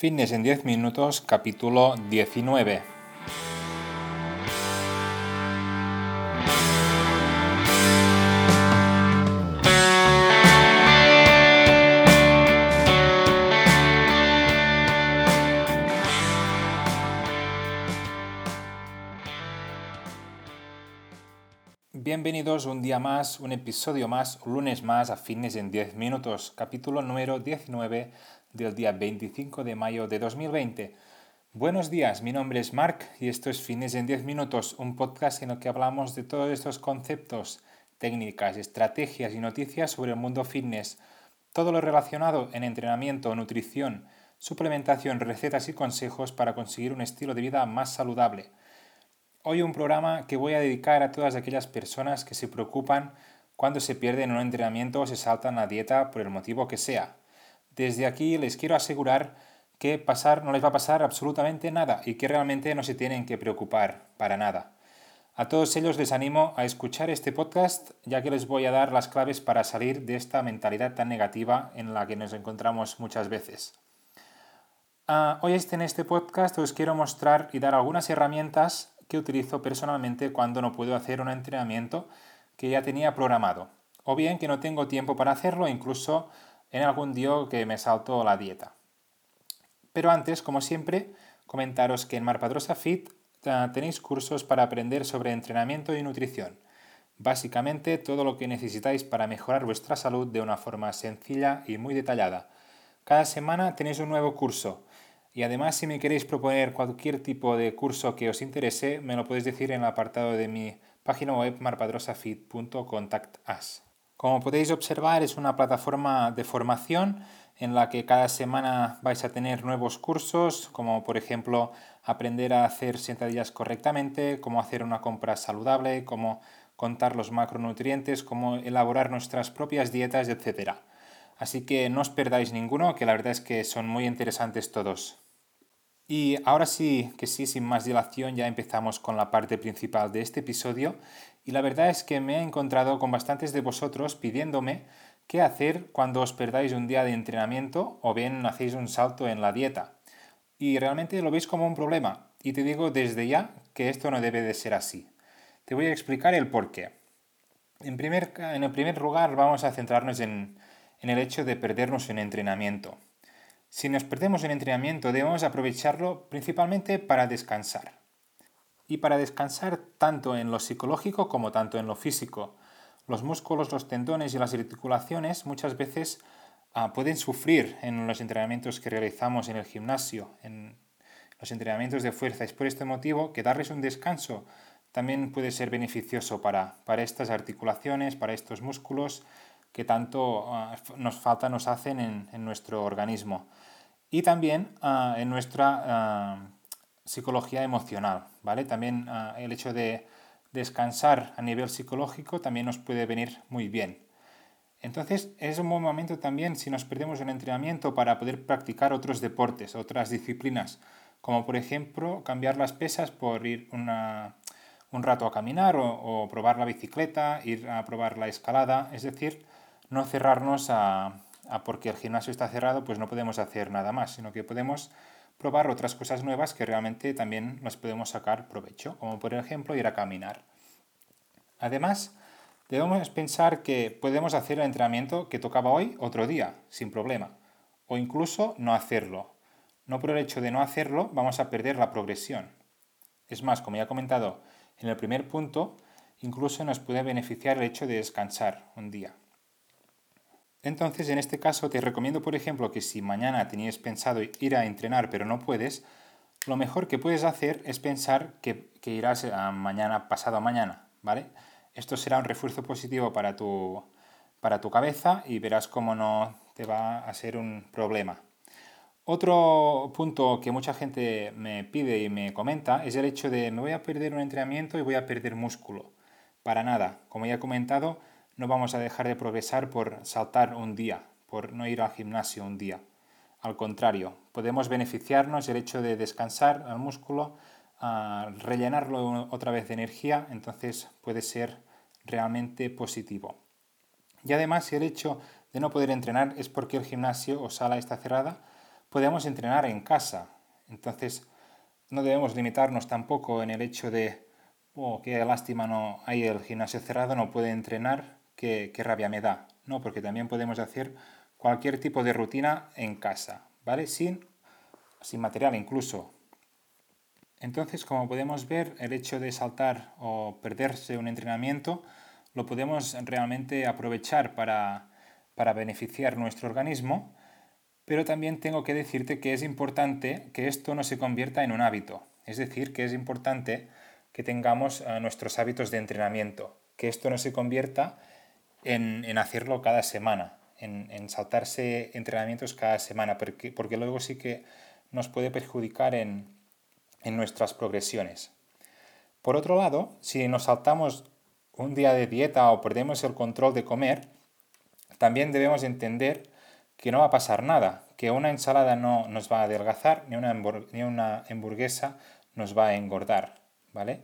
Fitness en 10 minutos, capítulo 19. Bienvenidos un día más, un episodio más, un lunes más a Fitness en 10 minutos, capítulo número 19 del día 25 de mayo de 2020. Buenos días, mi nombre es Mark y esto es Fines en 10 Minutos, un podcast en el que hablamos de todos estos conceptos, técnicas, estrategias y noticias sobre el mundo fitness. Todo lo relacionado en entrenamiento, nutrición, suplementación, recetas y consejos para conseguir un estilo de vida más saludable. Hoy un programa que voy a dedicar a todas aquellas personas que se preocupan cuando se pierden un entrenamiento o se saltan la dieta por el motivo que sea. Desde aquí les quiero asegurar que pasar no les va a pasar absolutamente nada y que realmente no se tienen que preocupar para nada. A todos ellos les animo a escuchar este podcast ya que les voy a dar las claves para salir de esta mentalidad tan negativa en la que nos encontramos muchas veces. Ah, hoy en este podcast os quiero mostrar y dar algunas herramientas que utilizo personalmente cuando no puedo hacer un entrenamiento que ya tenía programado o bien que no tengo tiempo para hacerlo incluso en algún día que me salto la dieta. Pero antes, como siempre, comentaros que en Marpadrosa Fit eh, tenéis cursos para aprender sobre entrenamiento y nutrición. Básicamente todo lo que necesitáis para mejorar vuestra salud de una forma sencilla y muy detallada. Cada semana tenéis un nuevo curso. Y además si me queréis proponer cualquier tipo de curso que os interese, me lo podéis decir en el apartado de mi página web marpadrosafit.contactas. Como podéis observar, es una plataforma de formación en la que cada semana vais a tener nuevos cursos, como por ejemplo aprender a hacer sentadillas correctamente, cómo hacer una compra saludable, cómo contar los macronutrientes, cómo elaborar nuestras propias dietas, etc. Así que no os perdáis ninguno, que la verdad es que son muy interesantes todos. Y ahora sí, que sí, sin más dilación, ya empezamos con la parte principal de este episodio. Y la verdad es que me he encontrado con bastantes de vosotros pidiéndome qué hacer cuando os perdáis un día de entrenamiento o bien hacéis un salto en la dieta. Y realmente lo veis como un problema. Y te digo desde ya que esto no debe de ser así. Te voy a explicar el por qué. En, primer, en el primer lugar vamos a centrarnos en, en el hecho de perdernos un entrenamiento. Si nos perdemos en entrenamiento debemos aprovecharlo principalmente para descansar. Y para descansar tanto en lo psicológico como tanto en lo físico. Los músculos, los tendones y las articulaciones muchas veces ah, pueden sufrir en los entrenamientos que realizamos en el gimnasio, en los entrenamientos de fuerza. Es por este motivo que darles un descanso también puede ser beneficioso para, para estas articulaciones, para estos músculos que tanto ah, nos falta, nos hacen en, nuestro organismo. Y también ah, en nuestra ah, psicología emocional, ¿vale? También el hecho de descansar a nivel psicológico también nos puede venir muy bien. Entonces es un buen momento también si nos perdemos el entrenamiento para poder practicar otros deportes, otras disciplinas, como por ejemplo cambiar las pesas por ir un rato a caminar o, probar la bicicleta, ir a probar la escalada, es decir, no cerrarnos a, porque el gimnasio está cerrado, pues no podemos hacer nada más, sino que podemos probar otras cosas nuevas que realmente también nos podemos sacar provecho, como por ejemplo ir a caminar. Además, debemos pensar que podemos hacer el entrenamiento que tocaba hoy otro día, sin problema, o incluso no hacerlo. No por el hecho de no hacerlo vamos a perder la progresión. Es más, como ya he comentado en el primer punto, incluso nos puede beneficiar el hecho de descansar un día. Entonces, en este caso, te recomiendo, por ejemplo, que si mañana tenías pensado ir a entrenar pero no puedes, lo mejor que puedes hacer es pensar que, irás a mañana, pasado mañana, ¿vale? Esto será un refuerzo positivo para tu, para tu cabeza y verás cómo no te va a ser un problema. Otro punto que mucha gente me pide y me comenta es el hecho de me voy a perder un entrenamiento y voy a perder músculo. Para nada, como ya he comentado, no vamos a dejar de progresar por saltar un día, por no ir al gimnasio un día. Al contrario, podemos beneficiarnos del hecho de descansar al músculo, rellenarlo otra vez de energía, entonces puede ser realmente positivo. Y además, si el hecho de no poder entrenar es porque el gimnasio o sala está cerrada, podemos entrenar en casa. Entonces, no debemos limitarnos tampoco en el hecho de, oh, qué lástima, no hay el gimnasio cerrado, no puede entrenar, qué, rabia me da. No, porque también podemos hacer cualquier tipo de rutina en casa, ¿vale? Sin, sin material incluso. Entonces, como podemos ver, el hecho de saltar o perderse un entrenamiento lo podemos realmente aprovechar para, para beneficiar nuestro organismo, pero también tengo que decirte que es importante que esto no se convierta en un hábito. Es decir, que es importante que tengamos eh, nuestros hábitos de entrenamiento, que esto no se convierta en, en hacerlo cada semana, en, en, saltarse entrenamientos cada semana, porque, porque luego sí que nos puede perjudicar en, en nuestras progresiones. Por otro lado, si nos saltamos un día de dieta o perdemos el control de comer, también debemos entender que no va a pasar nada, que una ensalada no nos va a adelgazar, ni una, ni una hamburguesa nos va a engordar, ¿vale?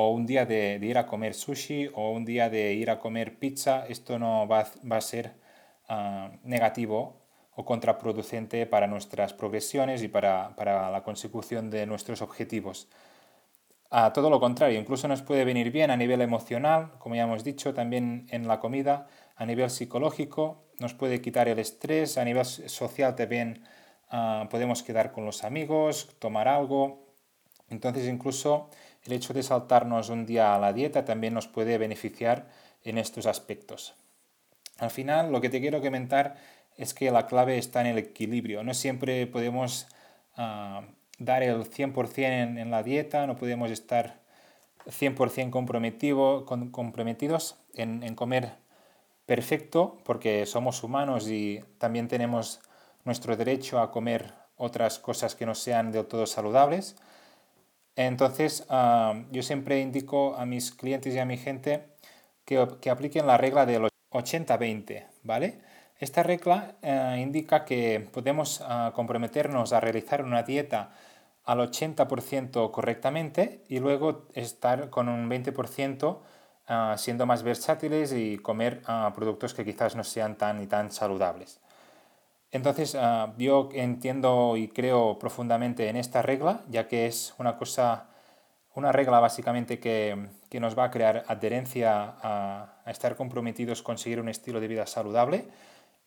O un día de, ir a comer sushi o un día de ir a comer pizza, esto no va, a ser ah, negativo o contraproducente para nuestras progresiones y para, la consecución de nuestros objetivos. A todo lo contrario, incluso nos puede venir bien a nivel emocional, como ya hemos dicho, también en la comida, a nivel psicológico, nos puede quitar el estrés, a nivel social también ah, podemos quedar con los amigos, tomar algo. Entonces incluso el hecho de saltarnos un día a la dieta también nos puede beneficiar en estos aspectos. Al final, lo que te quiero comentar es que la clave está en el equilibrio. No siempre podemos ah, dar el 100% en, en, la dieta, no podemos estar 100% comprometido, con, comprometidos en, en, comer perfecto, porque somos humanos y también tenemos nuestro derecho a comer otras cosas que no sean del todo saludables. Entonces, ah, yo siempre indico a mis clientes y a mi gente que, que apliquen la regla de los 80-20, ¿vale? Esta regla eh, indica que podemos eh, comprometernos a realizar una dieta al 80% correctamente y luego estar con un 20% eh, siendo más versátiles y comer productos que quizás no sean tan y tan saludables. Entonces, yo entiendo y creo profundamente en esta regla, ya que es una cosa, una regla básicamente que, que nos va a crear adherencia a, estar comprometidos con seguir un estilo de vida saludable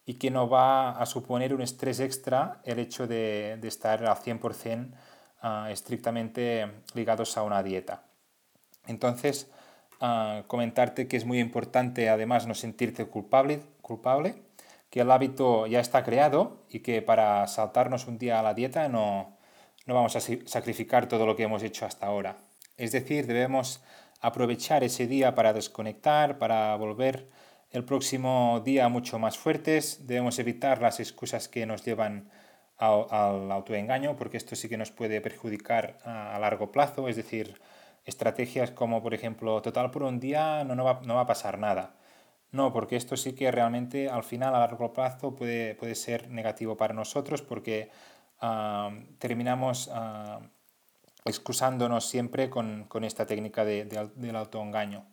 y que no va a suponer un estrés extra el hecho de, estar al 100% ah, estrictamente ligados a una dieta. Entonces, ah, comentarte que es muy importante además no sentirte culpable, culpable, que el hábito ya está creado y que para saltarnos un día a la dieta no, no vamos a sacrificar todo lo que hemos hecho hasta ahora. Es decir, debemos aprovechar ese día para desconectar, para volver el próximo día mucho más fuertes. Debemos evitar las excusas que nos llevan al autoengaño, porque esto sí que nos puede perjudicar a, largo plazo. Es decir, estrategias como, por ejemplo, total por un día no, no, va, no va a pasar nada. No, porque esto sí que realmente al final a largo plazo puede, puede ser negativo para nosotros porque terminamos uh, excusándonos siempre con, con esta técnica de, del autoengaño.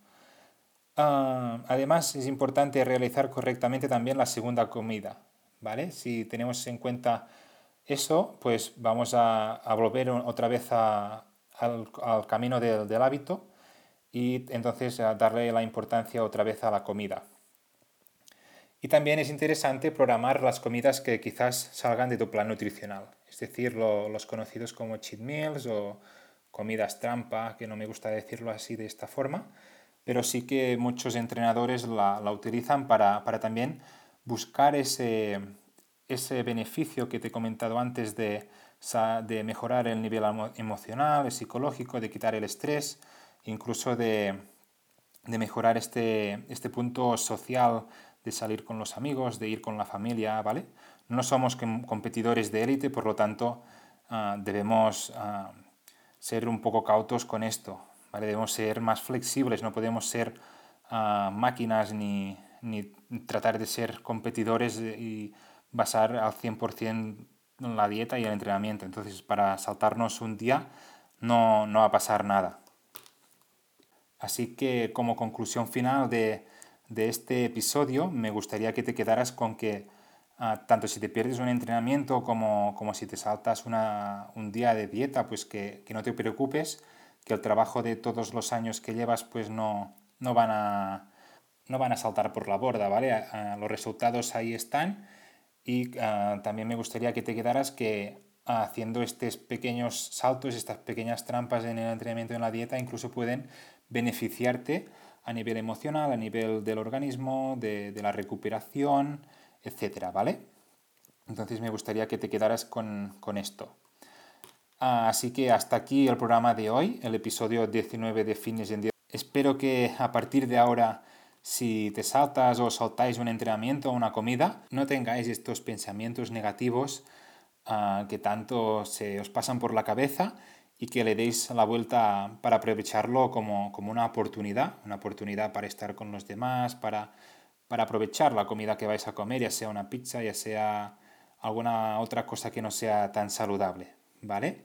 Ah, además, es importante realizar correctamente también la segunda comida, ¿vale? Si tenemos en cuenta eso, pues vamos a, volver otra vez al, camino del, hábito y entonces a darle la importancia otra vez a la comida. Y también es interesante programar las comidas que quizás salgan de tu plan nutricional, es decir, los conocidos como cheat meals o comidas trampa, que no me gusta decirlo así de esta forma, pero sí que muchos entrenadores la, utilizan para, también buscar ese, beneficio que te he comentado antes de, mejorar el nivel emocional, el psicológico, de quitar el estrés, incluso de, mejorar este, este, punto social de salir con los amigos, de ir con la familia, ¿vale? No somos competidores de élite, por lo tanto ah, debemos ah, ser un poco cautos con esto. Debemos ser más flexibles, no podemos ser ah, máquinas ni, tratar de ser competidores y basar al 100% en la dieta y el entrenamiento. Entonces, para saltarnos un día no, va a pasar nada. Así que como conclusión final de, este episodio, me gustaría que te quedaras con que Ah, tanto si te pierdes un entrenamiento como, como si te saltas una, un día de dieta, pues que, que, no te preocupes, que el trabajo de todos los años que llevas pues no, no, van, a, no van a saltar por la borda, ¿vale? Ah, los resultados ahí están y también me gustaría que te quedaras que haciendo estos pequeños saltos, estas pequeñas trampas en el entrenamiento y en la dieta, incluso pueden beneficiarte a nivel emocional, a nivel del organismo, de, la recuperación, etcétera, ¿vale? Entonces me gustaría que te quedaras con, esto. Así que hasta aquí el programa de hoy, el episodio 19 de Fitness en Espero que a partir de ahora, si te saltas o saltáis un entrenamiento o una comida, no tengáis estos pensamientos negativos Ah, que tanto se os pasan por la cabeza y que le deis la vuelta para aprovecharlo como, como una oportunidad, una oportunidad para estar con los demás, para, para aprovechar la comida que vais a comer, ya sea una pizza, ya sea alguna otra cosa que no sea tan saludable, ¿vale?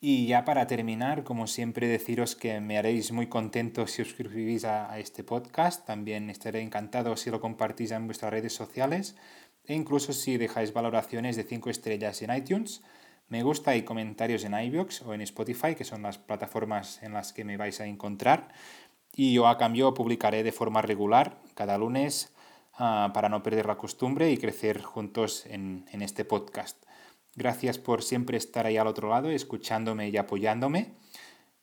Y ya para terminar, como siempre, deciros que me haréis muy contento si os suscribís a, a este podcast. También estaré encantado si lo compartís en vuestras redes sociales e incluso si dejáis valoraciones de 5 estrellas en iTunes, me gusta y comentarios en iVoox o en Spotify, que son las plataformas en las que me vais a encontrar. Y yo a cambio publicaré de forma regular cada lunes ah, para no perder la costumbre y crecer juntos en, en este podcast. Gracias por siempre estar ahí al otro lado, escuchándome y apoyándome.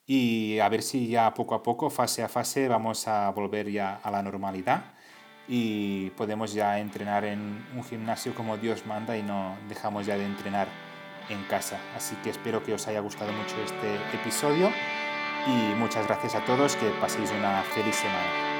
Y a ver si ya poco a poco, fase a fase, vamos a volver ya a la normalidad y podemos ya entrenar en un gimnasio como Dios manda y no dejamos ya de entrenar en casa. Así que espero que os haya gustado mucho este episodio y muchas gracias a todos, que paséis una feliz semana.